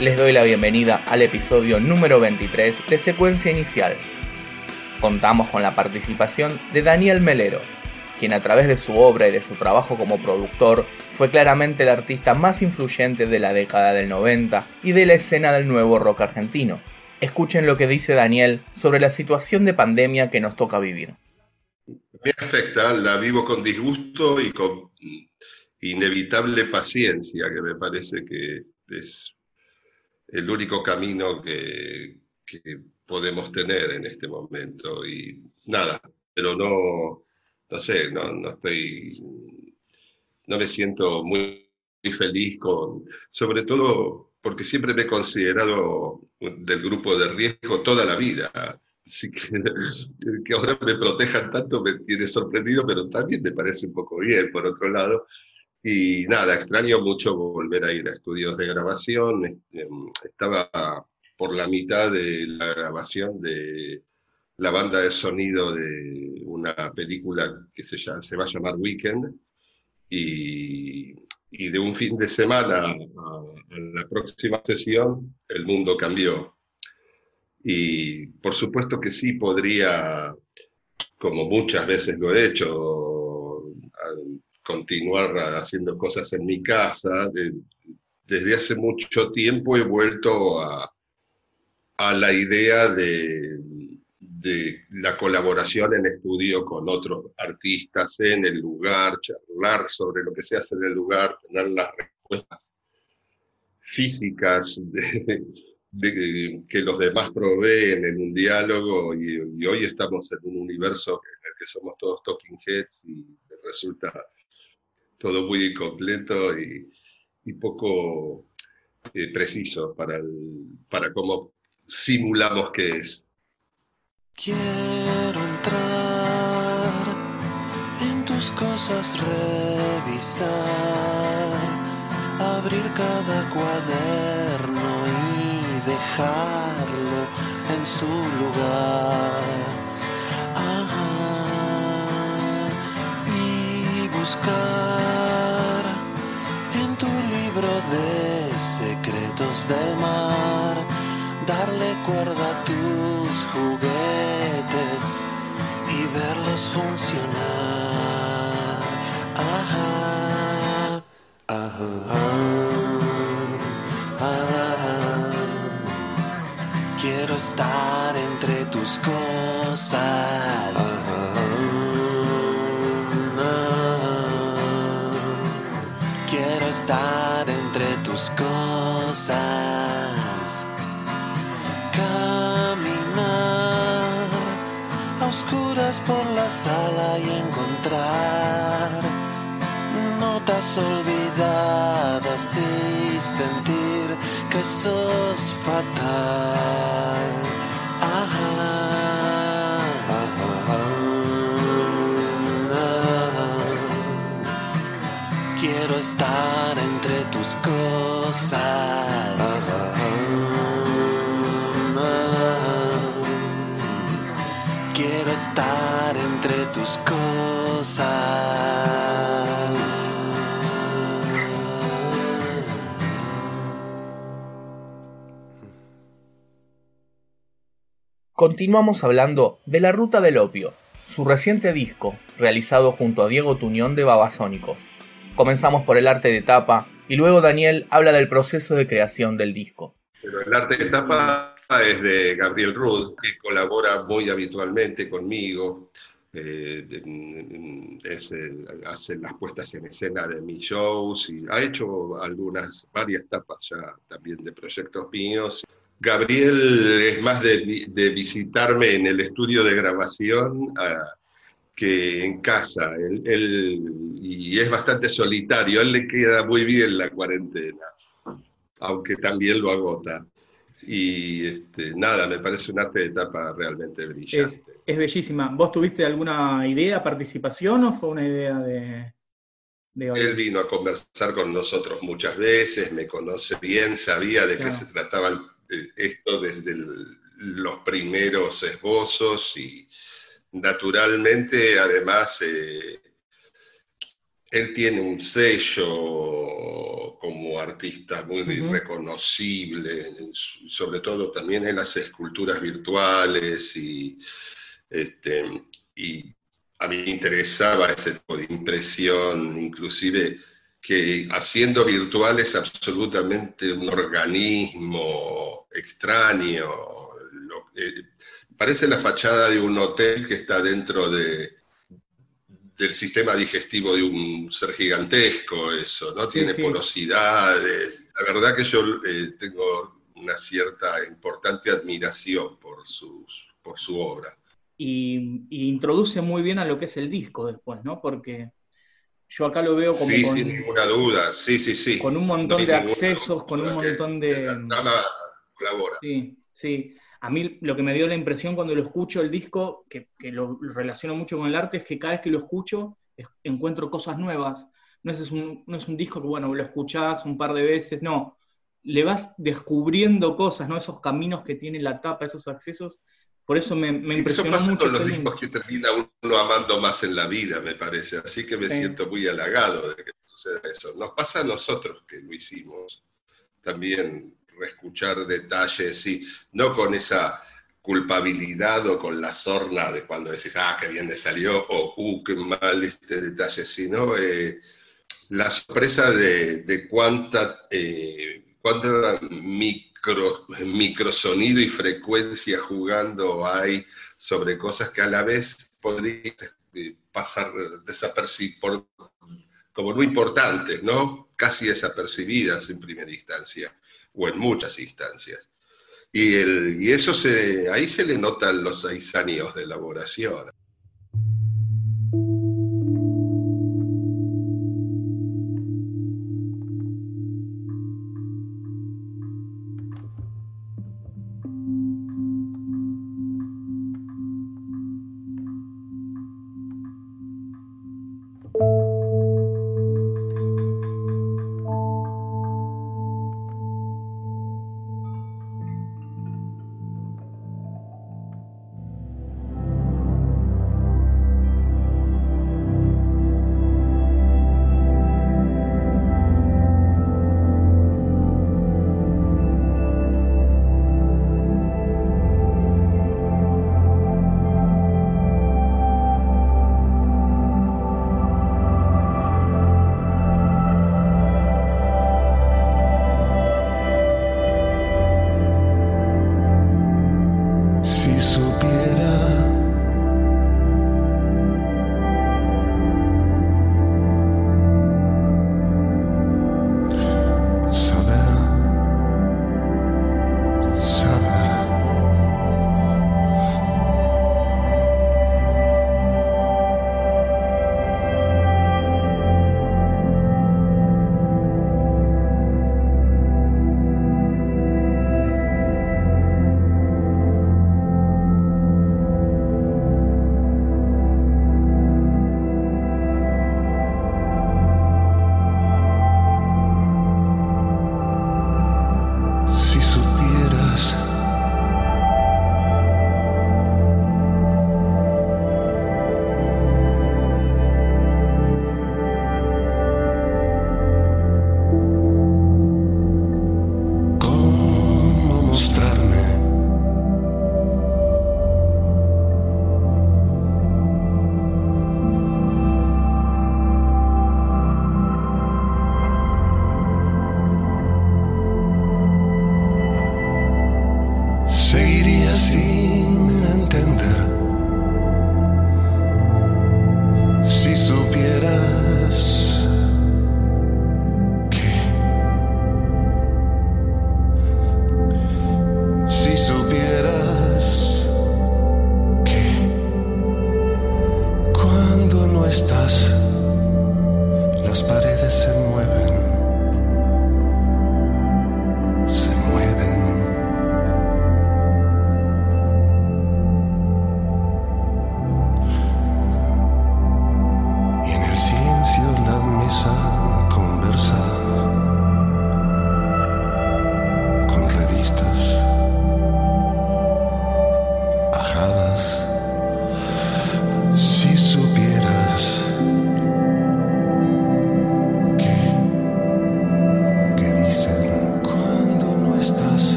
les doy la bienvenida al episodio número 23 de Secuencia Inicial. Contamos con la participación de Daniel Melero, quien a través de su obra y de su trabajo como productor fue claramente el artista más influyente de la década del 90 y de la escena del nuevo rock argentino. Escuchen lo que dice Daniel sobre la situación de pandemia que nos toca vivir. Me afecta, la vivo con disgusto y con inevitable paciencia, que me parece que es el único camino que, podemos tener en este momento. Y nada, pero no, no sé, no, no estoy, no me siento muy, muy feliz con, sobre todo porque siempre me he considerado del grupo de riesgo toda la vida. Así que que ahora me protejan tanto me tiene sorprendido, pero también me parece un poco bien, por otro lado. Y nada, extraño mucho volver a ir a estudios de grabación. Este, estaba por la mitad de la grabación de la banda de sonido de una película que se, llama, se va a llamar Weekend. Y, y de un fin de semana a, la próxima sesión, el mundo cambió. Y por supuesto que sí podría, como muchas veces lo he hecho, continuar haciendo cosas en mi casa. desde hace mucho tiempo he vuelto a, a la idea de, de, la colaboración en estudio con otros artistas en el lugar, charlar sobre lo que se hace en el lugar, tener las respuestas físicas que los demás proveen en un diálogo y, y, hoy estamos en un universo en el que somos todos talking heads y resulta todo muy incompleto y, poco eh, preciso para, para cómo simulamos que es. Quiero entrar en tus cosas, revisar, abrir cada cuaderno y dejarlo en su lugar. Buscar del mar, darle cuerda a tus juguetes y verlos funcionar. Ajá, ajá, Quiero estar entre tus cosas. Oscuras por la sala y encontrar notas olvidadas y sentir que sos fatal. Quiero estar entre tus cosas. Continuamos hablando de La Ruta del Opio, su reciente disco, realizado junto a Diego Tuñón de Babasónico. Comenzamos por el arte de tapa y luego Daniel habla del proceso de creación del disco. Pero el arte de tapa es de Gabriel Rudd, que colabora muy habitualmente conmigo. Eh, hace las puestas en escena de mis shows y ha hecho algunas, varias tapas ya también de proyectos míos. Gabriel es más de, visitarme en el estudio de grabación que en casa. Él, y es bastante solitario, a él le queda muy bien la cuarentena, aunque también lo agota. Y este, nada, me parece un arte de etapa realmente brillante. Es, bellísima. ¿Vos tuviste alguna idea, participación o fue una idea de, Él vino a conversar con nosotros muchas veces, me conoce bien, sabía de qué se trataba esto desde los primeros esbozos y naturalmente además eh, él tiene un sello como artista muy reconocible, sobre todo también en las esculturas virtuales y, este, y a mí me interesaba ese tipo de impresión, inclusive que haciendo virtual es absolutamente un organismo extraño. Eh, parece la fachada de un hotel que está dentro de, del sistema digestivo de un ser gigantesco, eso, ¿no? Tiene porosidades. La verdad que yo eh, tengo una cierta importante admiración por, sus, por su obra. Y, y, introduce muy bien a lo que es el disco después, ¿no? Porque yo acá lo veo como. Sí, sin ninguna duda, sí, sí, sí. Con un montón de accesos, con un montón de. colabora. Sí, sí. A mí lo que me dio la impresión cuando lo escucho el disco, que, lo relaciono mucho con el arte, es que cada vez que lo escucho encuentro cosas nuevas. No es, un, no es un disco que, bueno, lo escuchás un par de veces, no. Le vas descubriendo cosas, ¿no? Esos caminos que tiene la tapa, esos accesos, por eso me, me impresionó eso pasa con los discos que termina uno amando más en la vida, me parece. Así que me siento muy halagado de que suceda eso. Nos pasa a nosotros que lo hicimos. También reescuchar detalles y no con esa culpabilidad o con la sorna de cuando decís, ah, qué bien le salió, o, uh, qué mal este detalle, sino eh, la sorpresa de, de cuánta, eh, cuánta mi microsonido y frecuencia jugando hay sobre cosas que a la vez podrían eh, pasar desapercibidas, como no importantes, ¿no? Casi desapercibidas en primera instancia, o en muchas instancias. Y, el, y eso se, ahí se le notan los seis años de elaboración. See.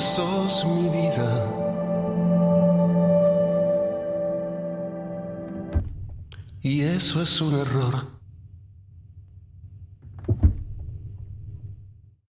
Sos mi vida. Y eso es un error.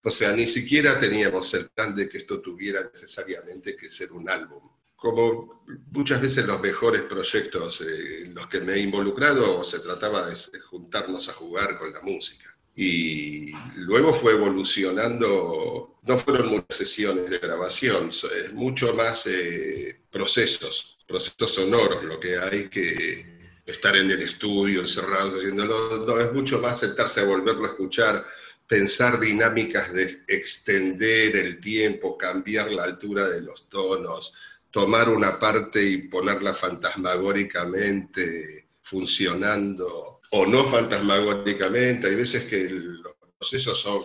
O sea, ni siquiera teníamos el plan de que esto tuviera necesariamente que ser un álbum. Como muchas veces los mejores proyectos eh, en los que me he involucrado, se trataba de juntarnos a jugar con la música. Y luego fue evolucionando, no fueron muchas sesiones de grabación, es mucho más eh, procesos, procesos sonoros, lo que hay que estar en el estudio, encerrados haciéndolo, no, es mucho más sentarse a volverlo a escuchar pensar dinámicas de extender el tiempo, cambiar la altura de los tonos, tomar una parte y ponerla fantasmagóricamente funcionando o no fantasmagóricamente. Hay veces que los procesos son...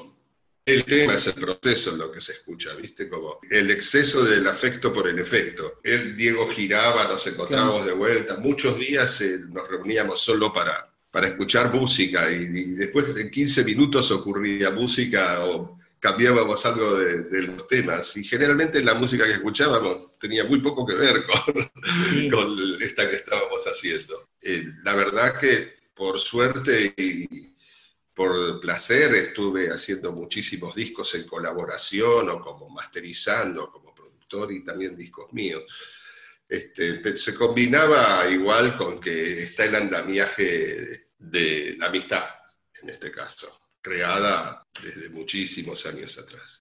El tema es el proceso lo que se escucha, ¿viste? Como el exceso del afecto por el efecto. El Diego giraba, nos encontrábamos de vuelta. Muchos días eh, nos reuníamos solo para para escuchar música y, después en 15 minutos ocurría música o cambiábamos algo de, los temas y generalmente la música que escuchábamos tenía muy poco que ver con, con esta que estábamos haciendo. Eh, la verdad que por suerte y por placer estuve haciendo muchísimos discos en colaboración o como masterizando como productor y también discos míos. Este, se combinaba igual con que está el andamiaje de la amistad, en este caso, creada desde muchísimos años atrás.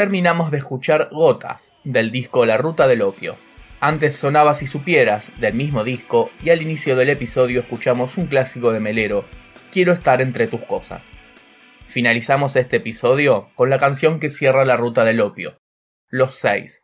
terminamos de escuchar Gotas, del disco La Ruta del Opio. Antes sonaba Si Supieras, del mismo disco, y al inicio del episodio escuchamos un clásico de Melero, Quiero estar entre tus cosas. Finalizamos este episodio con la canción que cierra la ruta del opio, Los Seis,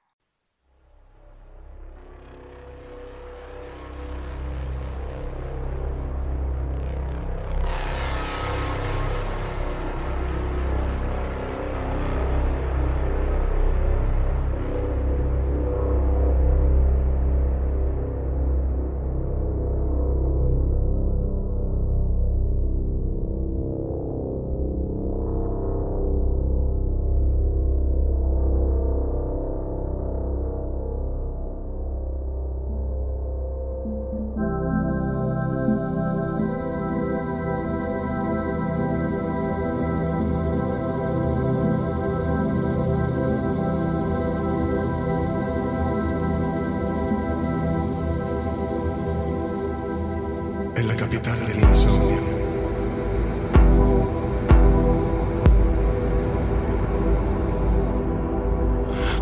en la capital del insomnio.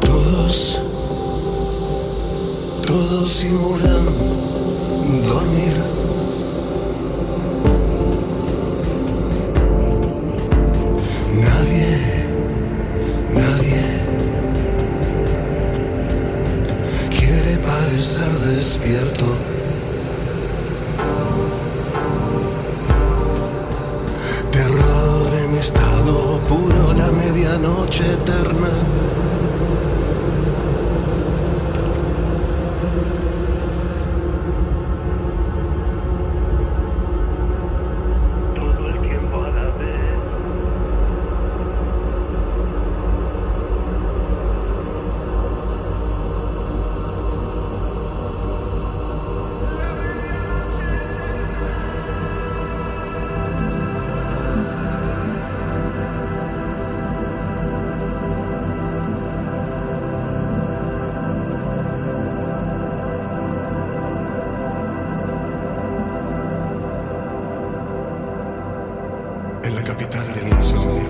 Todos, todos simulan noche eterna. en la capital del insomnio.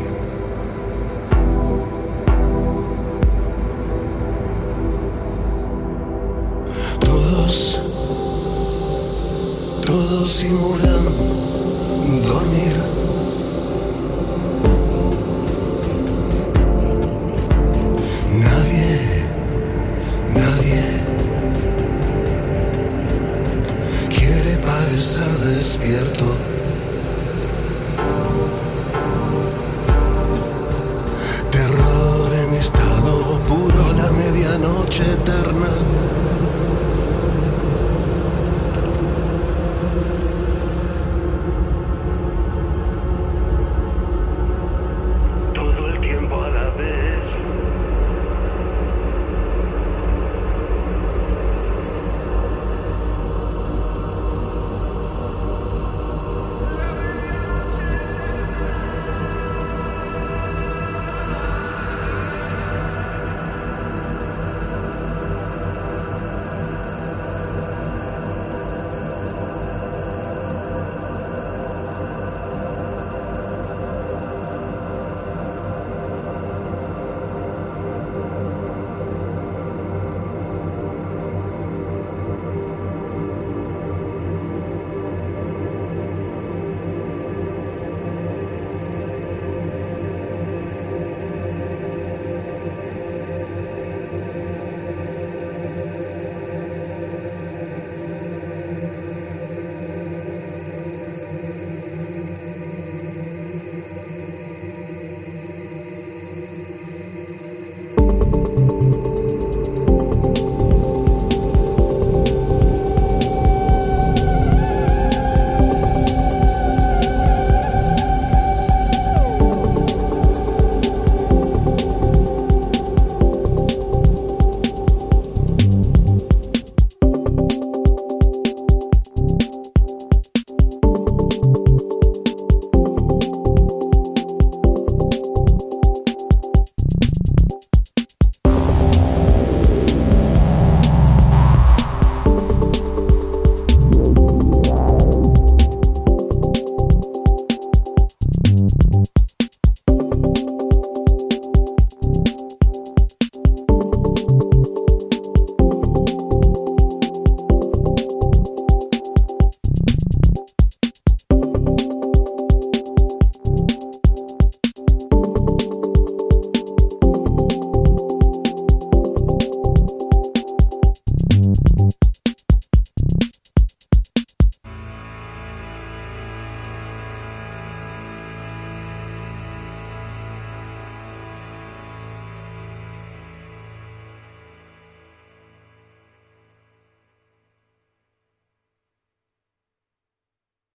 Todos, todos simulan. luce eterna.